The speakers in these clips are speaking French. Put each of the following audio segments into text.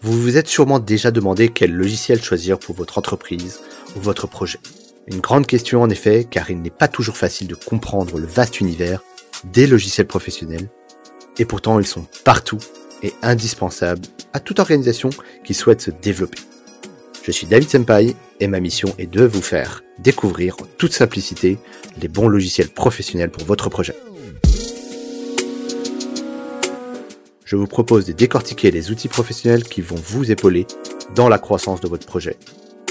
Vous vous êtes sûrement déjà demandé quel logiciel choisir pour votre entreprise ou votre projet. Une grande question en effet, car il n'est pas toujours facile de comprendre le vaste univers des logiciels professionnels, et pourtant ils sont partout et indispensables à toute organisation qui souhaite se développer. Je suis David Senpai et ma mission est de vous faire découvrir en toute simplicité les bons logiciels professionnels pour votre projet. Je vous propose de décortiquer les outils professionnels qui vont vous épauler dans la croissance de votre projet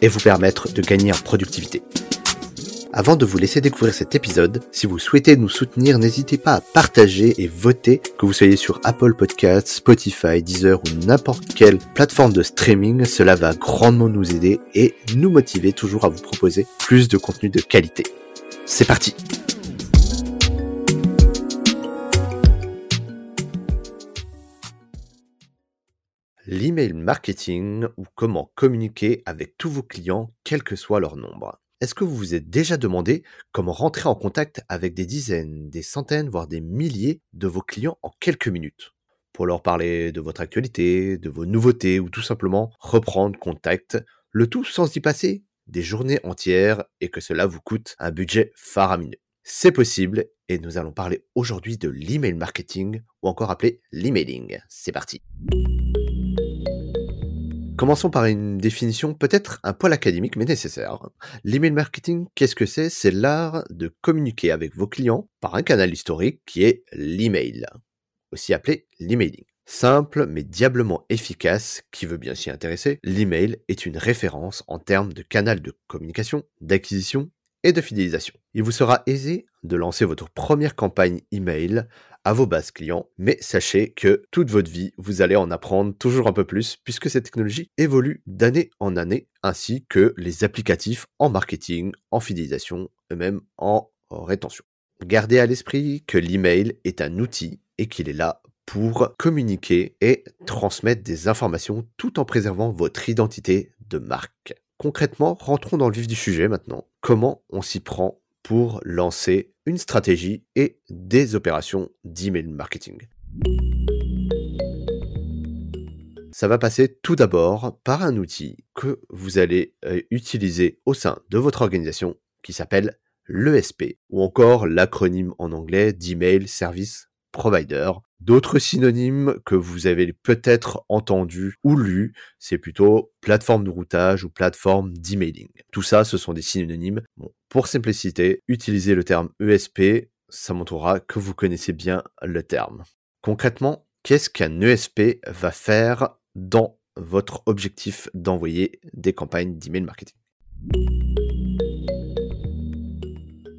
et vous permettre de gagner en productivité. Avant de vous laisser découvrir cet épisode, si vous souhaitez nous soutenir, n'hésitez pas à partager et voter, que vous soyez sur Apple Podcasts, Spotify, Deezer ou n'importe quelle plateforme de streaming. Cela va grandement nous aider et nous motiver toujours à vous proposer plus de contenu de qualité. C'est parti L'email marketing ou comment communiquer avec tous vos clients, quel que soit leur nombre. Est-ce que vous vous êtes déjà demandé comment rentrer en contact avec des dizaines, des centaines, voire des milliers de vos clients en quelques minutes? Pour leur parler de votre actualité, de vos nouveautés ou tout simplement reprendre contact, le tout sans y passer des journées entières et que cela vous coûte un budget faramineux. C'est possible et nous allons parler aujourd'hui de l'email marketing ou encore appelé l'emailing. C'est parti. Commençons par une définition peut-être un poil académique mais nécessaire. L'email marketing, qu'est-ce que c'est? C'est l'art de communiquer avec vos clients par un canal historique qui est l'email, aussi appelé l'emailing. Simple mais diablement efficace, qui veut bien s'y intéresser, l'email est une référence en termes de canal de communication, d'acquisition et de fidélisation. Il vous sera aisé de lancer votre première campagne email à vos bases clients, mais sachez que toute votre vie, vous allez en apprendre toujours un peu plus puisque cette technologie évolue d'année en année, ainsi que les applicatifs en marketing, en fidélisation et même en rétention. Gardez à l'esprit que l'email est un outil et qu'il est là pour communiquer et transmettre des informations tout en préservant votre identité de marque. Concrètement, rentrons dans le vif du sujet maintenant. Comment on s'y prend pour lancer une stratégie et des opérations d'email marketing. Ça va passer tout d'abord par un outil que vous allez euh, utiliser au sein de votre organisation qui s'appelle l'ESP ou encore l'acronyme en anglais d'Email Service D'autres synonymes que vous avez peut-être entendus ou lus, c'est plutôt plateforme de routage ou plateforme d'emailing. Tout ça, ce sont des synonymes. pour simplicité, utilisez le terme ESP, ça montrera que vous connaissez bien le terme. Concrètement, qu'est-ce qu'un ESP va faire dans votre objectif d'envoyer des campagnes d'email marketing?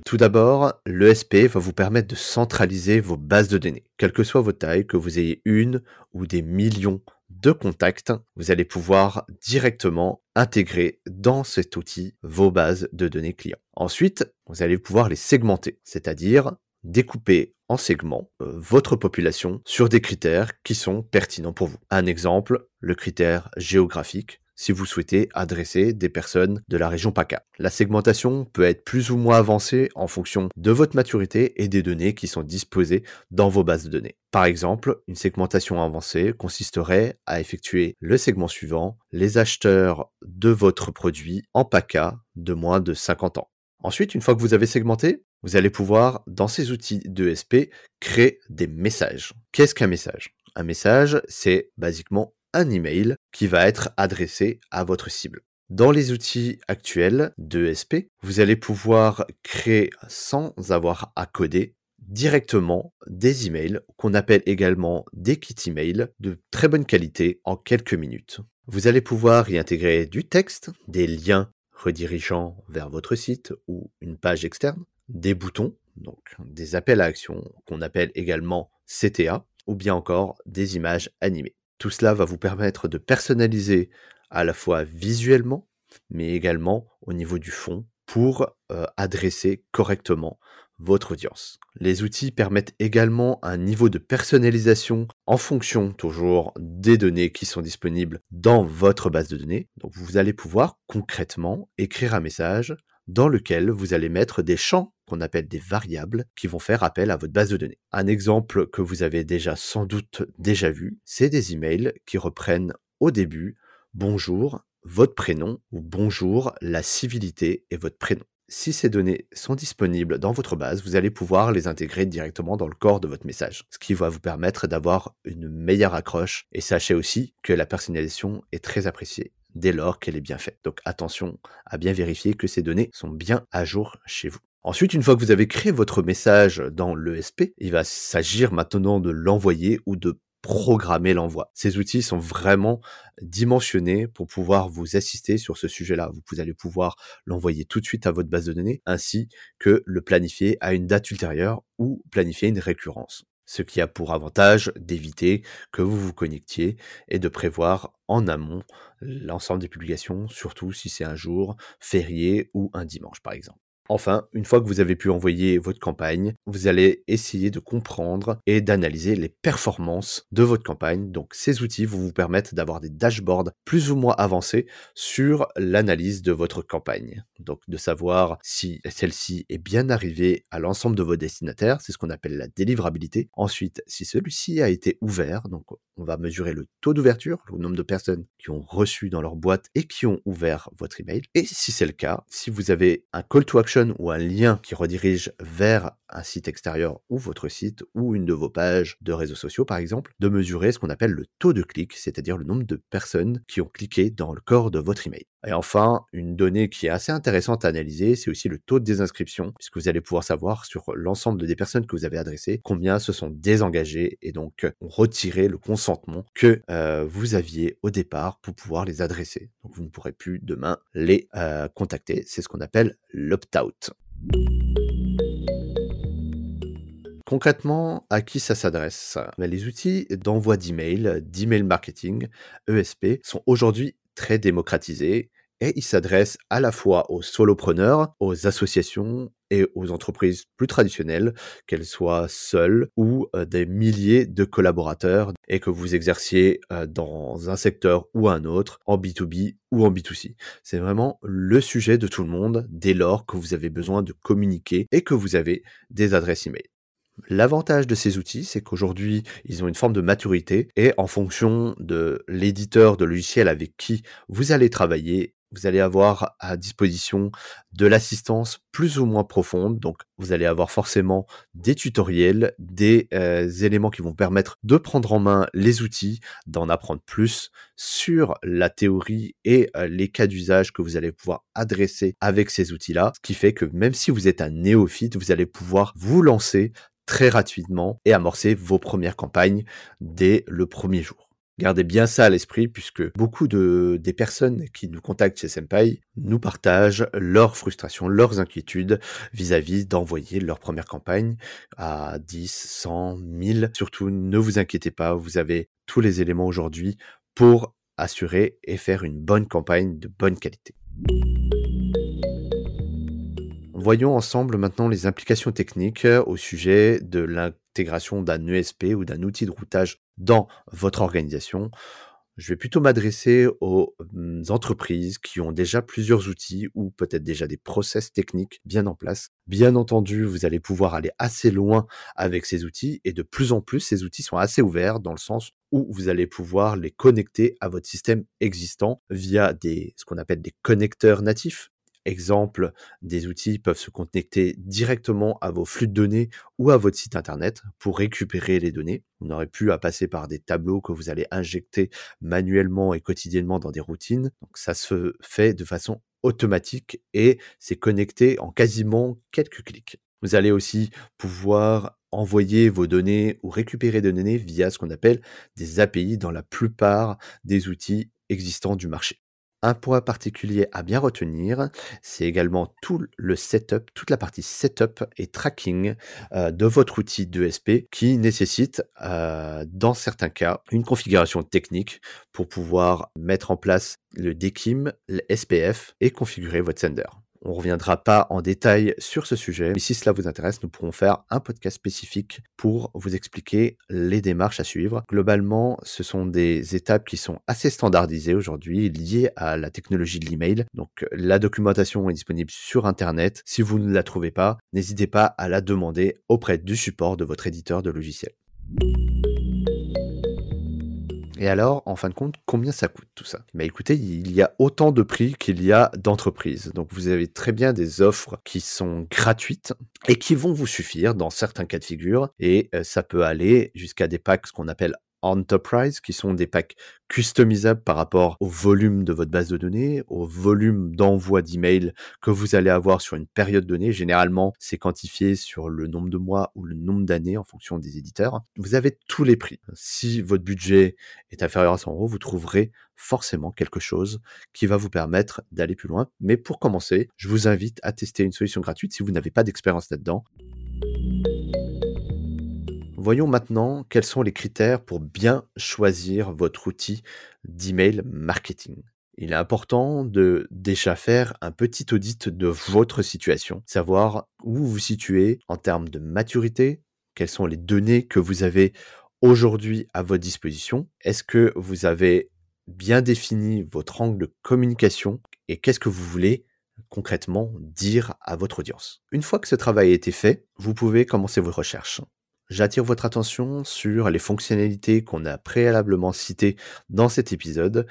Tout d'abord, l'ESP va vous permettre de centraliser vos bases de données. Quelle que soit votre taille, que vous ayez une ou des millions de contacts, vous allez pouvoir directement intégrer dans cet outil vos bases de données clients. Ensuite, vous allez pouvoir les segmenter, c'est-à-dire découper en segments euh, votre population sur des critères qui sont pertinents pour vous. Un exemple, le critère géographique si vous souhaitez adresser des personnes de la région PACA. La segmentation peut être plus ou moins avancée en fonction de votre maturité et des données qui sont disposées dans vos bases de données. Par exemple, une segmentation avancée consisterait à effectuer le segment suivant, les acheteurs de votre produit en PACA de moins de 50 ans. Ensuite, une fois que vous avez segmenté, vous allez pouvoir, dans ces outils d'ESP, créer des messages. Qu'est-ce qu'un message? Un message, c'est basiquement un email qui va être adressé à votre cible. Dans les outils actuels d'ESP, vous allez pouvoir créer sans avoir à coder directement des emails qu'on appelle également des kits emails de très bonne qualité en quelques minutes. Vous allez pouvoir y intégrer du texte, des liens redirigeant vers votre site ou une page externe, des boutons, donc des appels à action qu'on appelle également CTA, ou bien encore des images animées. Tout cela va vous permettre de personnaliser à la fois visuellement, mais également au niveau du fond pour euh, adresser correctement votre audience. Les outils permettent également un niveau de personnalisation en fonction toujours des données qui sont disponibles dans votre base de données. Donc vous allez pouvoir concrètement écrire un message dans lequel vous allez mettre des champs qu'on appelle des variables qui vont faire appel à votre base de données. Un exemple que vous avez déjà sans doute déjà vu, c'est des emails qui reprennent au début bonjour, votre prénom ou bonjour, la civilité et votre prénom. Si ces données sont disponibles dans votre base, vous allez pouvoir les intégrer directement dans le corps de votre message, ce qui va vous permettre d'avoir une meilleure accroche. Et sachez aussi que la personnalisation est très appréciée dès lors qu'elle est bien faite. Donc attention à bien vérifier que ces données sont bien à jour chez vous. Ensuite, une fois que vous avez créé votre message dans l'ESP, il va s'agir maintenant de l'envoyer ou de programmer l'envoi. Ces outils sont vraiment dimensionnés pour pouvoir vous assister sur ce sujet-là. Vous allez pouvoir l'envoyer tout de suite à votre base de données ainsi que le planifier à une date ultérieure ou planifier une récurrence. Ce qui a pour avantage d'éviter que vous vous connectiez et de prévoir en amont l'ensemble des publications, surtout si c'est un jour férié ou un dimanche par exemple. Enfin, une fois que vous avez pu envoyer votre campagne, vous allez essayer de comprendre et d'analyser les performances de votre campagne. Donc ces outils vont vous permettre d'avoir des dashboards plus ou moins avancés sur l'analyse de votre campagne. Donc de savoir si celle-ci est bien arrivée à l'ensemble de vos destinataires, c'est ce qu'on appelle la délivrabilité. Ensuite, si celui-ci a été ouvert, donc on va mesurer le taux d'ouverture, le nombre de personnes qui ont reçu dans leur boîte et qui ont ouvert votre email. Et si c'est le cas, si vous avez un call to action ou un lien qui redirige vers un site extérieur ou votre site ou une de vos pages de réseaux sociaux par exemple, de mesurer ce qu'on appelle le taux de clic, c'est-à-dire le nombre de personnes qui ont cliqué dans le corps de votre email. Et enfin, une donnée qui est assez intéressante à analyser, c'est aussi le taux de désinscription, puisque vous allez pouvoir savoir sur l'ensemble des personnes que vous avez adressées combien se sont désengagées et donc ont retiré le consentement que euh, vous aviez au départ pour pouvoir les adresser. Donc vous ne pourrez plus demain les euh, contacter. C'est ce qu'on appelle l'opt-out. Concrètement, à qui ça s'adresse? Ben, Les outils d'envoi d'email, d'email marketing, ESP, sont aujourd'hui très démocratisé et il s'adresse à la fois aux solopreneurs, aux associations et aux entreprises plus traditionnelles, qu'elles soient seules ou euh, des milliers de collaborateurs et que vous exerciez euh, dans un secteur ou un autre, en B2B ou en B2C. C'est vraiment le sujet de tout le monde dès lors que vous avez besoin de communiquer et que vous avez des adresses email. L'avantage de ces outils, c'est qu'aujourd'hui, ils ont une forme de maturité et en fonction de l'éditeur de logiciel avec qui vous allez travailler, vous allez avoir à disposition de l'assistance plus ou moins profonde. Donc, vous allez avoir forcément des tutoriels, des euh, éléments qui vont permettre de prendre en main les outils, d'en apprendre plus sur la théorie et euh, les cas d'usage que vous allez pouvoir adresser avec ces outils-là. Ce qui fait que même si vous êtes un néophyte, vous allez pouvoir vous lancer très rapidement et amorcer vos premières campagnes dès le premier jour. Gardez bien ça à l'esprit puisque beaucoup de, des personnes qui nous contactent chez Senpai nous partagent leurs frustrations, leurs inquiétudes vis-à-vis d'envoyer leur première campagne à 10, 100, 1000. Surtout, ne vous inquiétez pas, vous avez tous les éléments aujourd'hui pour assurer et faire une bonne campagne de bonne qualité. Voyons ensemble maintenant les implications techniques euh, au sujet de l'intégration d'un ESP ou d'un outil de routage dans votre organisation. Je vais plutôt m'adresser aux hum, entreprises qui ont déjà plusieurs outils ou peut-être déjà des process techniques bien en place. Bien entendu, vous allez pouvoir aller assez loin avec ces outils et de plus en plus, ces outils sont assez ouverts dans le sens où vous allez pouvoir les connecter à votre système existant via des, ce qu'on appelle des connecteurs natifs. Exemple, des outils peuvent se connecter directement à vos flux de données ou à votre site internet pour récupérer les données. Vous n'aurez plus à passer par des tableaux que vous allez injecter manuellement et quotidiennement dans des routines. Donc ça se fait de façon automatique et c'est connecté en quasiment quelques clics. Vous allez aussi pouvoir envoyer vos données ou récupérer des données via ce qu'on appelle des API dans la plupart des outils existants du marché. Un point particulier à bien retenir, c'est également tout le setup, toute la partie setup et tracking euh, de votre outil d'ESP qui nécessite, euh, dans certains cas, une configuration technique pour pouvoir mettre en place le DKIM, le SPF et configurer votre sender. On reviendra pas en détail sur ce sujet, mais si cela vous intéresse, nous pourrons faire un podcast spécifique pour vous expliquer les démarches à suivre. Globalement, ce sont des étapes qui sont assez standardisées aujourd'hui, liées à la technologie de l'email. Donc, la documentation est disponible sur Internet. Si vous ne la trouvez pas, n'hésitez pas à la demander auprès du support de votre éditeur de logiciel. Et alors, en fin de compte, combien ça coûte tout ça? Bah écoutez, il y a autant de prix qu'il y a d'entreprises. Donc vous avez très bien des offres qui sont gratuites et qui vont vous suffire dans certains cas de figure. Et euh, ça peut aller jusqu'à des packs ce qu'on appelle Enterprise, qui sont des packs customisables par rapport au volume de votre base de données, au volume d'envoi d'emails que vous allez avoir sur une période donnée. Généralement, c'est quantifié sur le nombre de mois ou le nombre d'années en fonction des éditeurs. Vous avez tous les prix. Si votre budget est inférieur à 100 euros, vous trouverez forcément quelque chose qui va vous permettre d'aller plus loin. Mais pour commencer, je vous invite à tester une solution gratuite si vous n'avez pas d'expérience là-dedans. Voyons maintenant quels sont les critères pour bien choisir votre outil d'email marketing. Il est important de déjà faire un petit audit de votre situation, savoir où vous vous situez en termes de maturité, quelles sont les données que vous avez aujourd'hui à votre disposition, est-ce que vous avez bien défini votre angle de communication et qu'est-ce que vous voulez concrètement dire à votre audience. Une fois que ce travail a été fait, vous pouvez commencer vos recherches. J'attire votre attention sur les fonctionnalités qu'on a préalablement citées dans cet épisode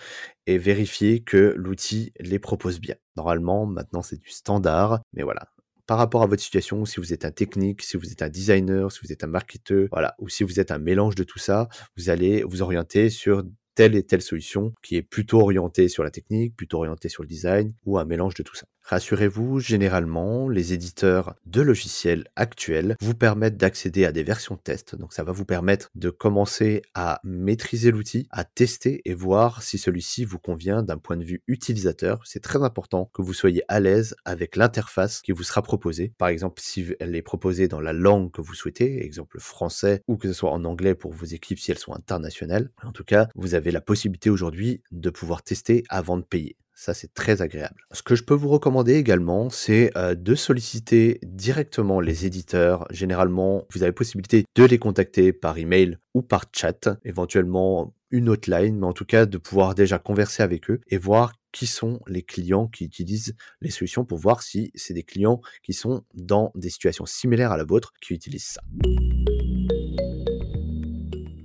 et vérifier que l'outil les propose bien. Normalement, maintenant c'est du standard, mais voilà. Par rapport à votre situation, si vous êtes un technique, si vous êtes un designer, si vous êtes un marketeur, voilà, ou si vous êtes un mélange de tout ça, vous allez vous orienter sur telle et telle solution qui est plutôt orientée sur la technique, plutôt orientée sur le design ou un mélange de tout ça. Rassurez-vous, généralement, les éditeurs de logiciels actuels vous permettent d'accéder à des versions test. Donc ça va vous permettre de commencer à maîtriser l'outil, à tester et voir si celui-ci vous convient d'un point de vue utilisateur. C'est très important que vous soyez à l'aise avec l'interface qui vous sera proposée. Par exemple, si elle est proposée dans la langue que vous souhaitez, exemple français, ou que ce soit en anglais pour vos équipes si elles sont internationales. En tout cas, vous avez la possibilité aujourd'hui de pouvoir tester avant de payer. Ça, c'est très agréable. Ce que je peux vous recommander également, c'est euh, de solliciter directement les éditeurs. Généralement, vous avez possibilité de les contacter par email ou par chat, éventuellement une hotline, mais en tout cas de pouvoir déjà converser avec eux et voir qui sont les clients qui utilisent les solutions pour voir si c'est des clients qui sont dans des situations similaires à la vôtre qui utilisent ça.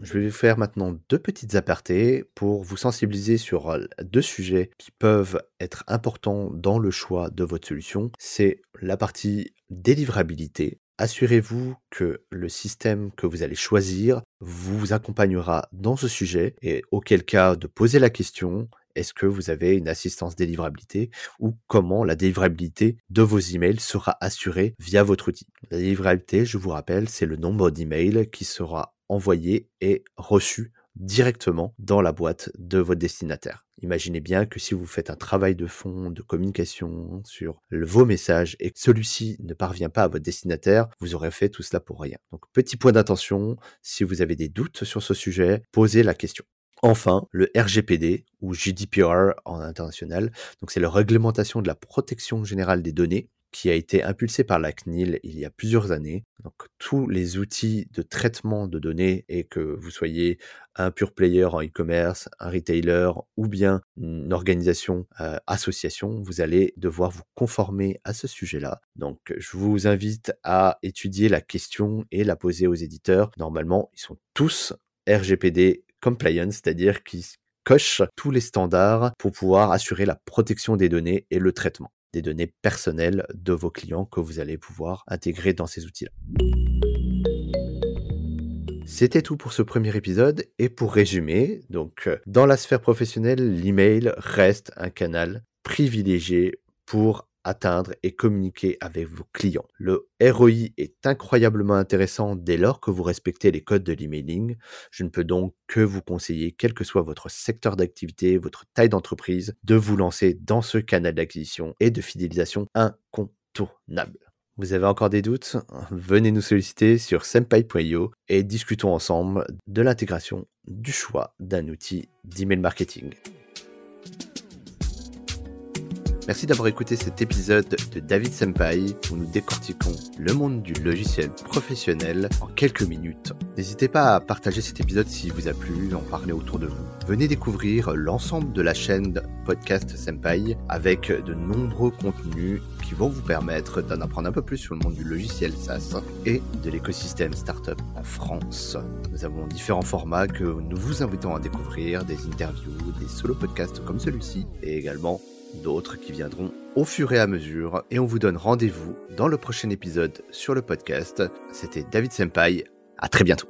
Je vais vous faire maintenant deux petites apartés pour vous sensibiliser sur euh, deux sujets qui peuvent être importants dans le choix de votre solution. C'est la partie délivrabilité. Assurez-vous que le système que vous allez choisir vous accompagnera dans ce sujet et auquel cas de poser la question est-ce que vous avez une assistance délivrabilité ou comment la délivrabilité de vos emails sera assurée via votre outil. La délivrabilité, je vous rappelle, c'est le nombre d'emails qui sera envoyé et reçu directement dans la boîte de votre destinataire. Imaginez bien que si vous faites un travail de fond, de communication sur vos messages et que celui-ci ne parvient pas à votre destinataire, vous aurez fait tout cela pour rien. Donc petit point d'attention, si vous avez des doutes sur ce sujet, posez la question. Enfin, le RGPD ou GDPR en international, donc c'est la réglementation de la protection générale des données qui a été impulsé par la CNIL il y a plusieurs années. Donc tous les outils de traitement de données et que vous soyez un pure player en e-commerce, un retailer ou bien une organisation euh, association, vous allez devoir vous conformer à ce sujet-là. Donc je vous invite à étudier la question et la poser aux éditeurs. Normalement, ils sont tous RGPD compliant, c'est-à-dire qu'ils cochent tous les standards pour pouvoir assurer la protection des données et le traitement des données personnelles de vos clients que vous allez pouvoir intégrer dans ces outils-là. C'était tout pour ce premier épisode et pour résumer, donc dans la sphère professionnelle, l'email reste un canal privilégié pour atteindre et communiquer avec vos clients. Le ROI est incroyablement intéressant dès lors que vous respectez les codes de l'emailing. Je ne peux donc que vous conseiller, quel que soit votre secteur d'activité, votre taille d'entreprise, de vous lancer dans ce canal d'acquisition et de fidélisation incontournable. Vous avez encore des doutes? Venez nous solliciter sur senpai.io et discutons ensemble de l'intégration du choix d'un outil d'email marketing. Merci d'avoir écouté cet épisode de David Senpai où nous décortiquons le monde du logiciel professionnel en quelques minutes. N'hésitez pas à partager cet épisode s'il vous a plu, en parler autour de vous. Venez découvrir l'ensemble de la chaîne Podcast Senpai avec de nombreux contenus qui vont vous permettre d'en apprendre un peu plus sur le monde du logiciel SaaS et de l'écosystème startup en France. Nous avons différents formats que nous vous invitons à découvrir, des interviews, des solo podcasts comme celui-ci et également d'autres qui viendront au fur et à mesure et on vous donne rendez-vous dans le prochain épisode sur le podcast. C'était David Senpai, à très bientôt.